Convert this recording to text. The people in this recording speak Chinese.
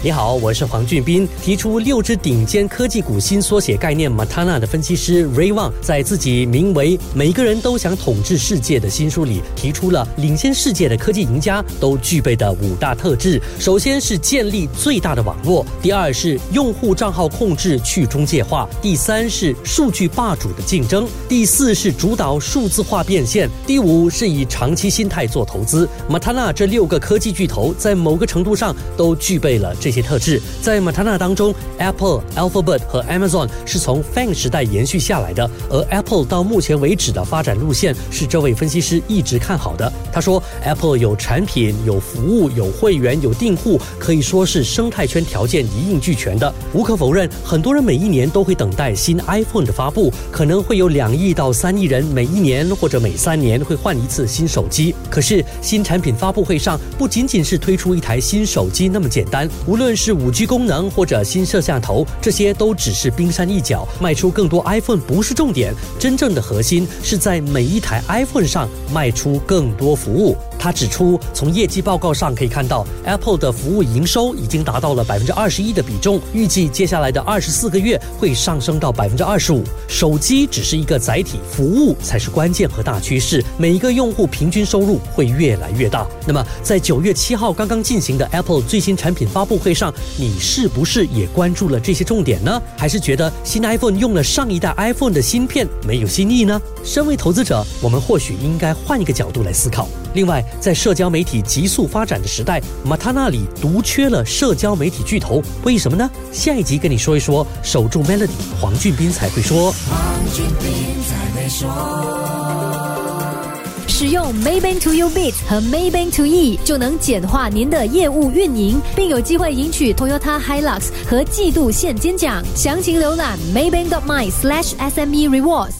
你好，我是黄俊斌。提出六只顶尖科技股新缩写概念 Matana 的分析师 Ray Wang，在自己名为《每个人都想统治世界》的新书里，提出了领先世界的科技赢家都具备的五大特质。首先是建立最大的网络，第二是用户账号控制去中介化，第三是数据霸主的竞争，第四是主导数字化变现，第五是以长期心态做投资。Matana 这六个科技巨头在某个程度上都具备了这。这些特质在 Matana 当中，Apple、Alphabet 和 Amazon 是从 FANG 时代延续下来的，而 Apple 到目前为止的发展路线是这位分析师一直看好的。他说，Apple 有产品、有服务、有会员、有订户，可以说是生态圈条件一应俱全的。无可否认，很多人每一年都会等待新 iPhone 的发布，可能会有两亿到三亿人每一年或者每三年会换一次新手机。可是新产品发布会上不仅仅是推出一台新手机那么简单，无论是五 G 功能或者新摄像头，这些都只是冰山一角。卖出更多 iPhone 不是重点，真正的核心是在每一台 iPhone 上卖出更多服务。他指出，从业绩报告上可以看到，Apple 的服务营收已经达到了百分之二十一的比重，预计接下来的二十四个月会上升到百分之二十五。手机只是一个载体，服务才是关键和大趋势。每一个用户平均收入会越来越大。那么，在九月七号刚刚进行的 Apple 最新产品发布会上，你是不是也关注了这些重点呢？还是觉得新 iPhone 用了上一代 iPhone 的芯片没有新意呢？身为投资者，我们或许应该换一个角度来思考。另外，在社交媒体急速发展的时代，马塔那里独缺了社交媒体巨头，为什么呢？下一集跟你说一说，守住 Melody，黄俊斌才会说。黄俊斌才会说。使用 Maybank To You Bit 和 Maybank To E 就能简化您的业务运营，并有机会赢取 Toyota Hilux 和季度现金奖。详情浏览 Maybank.my/SME Rewards。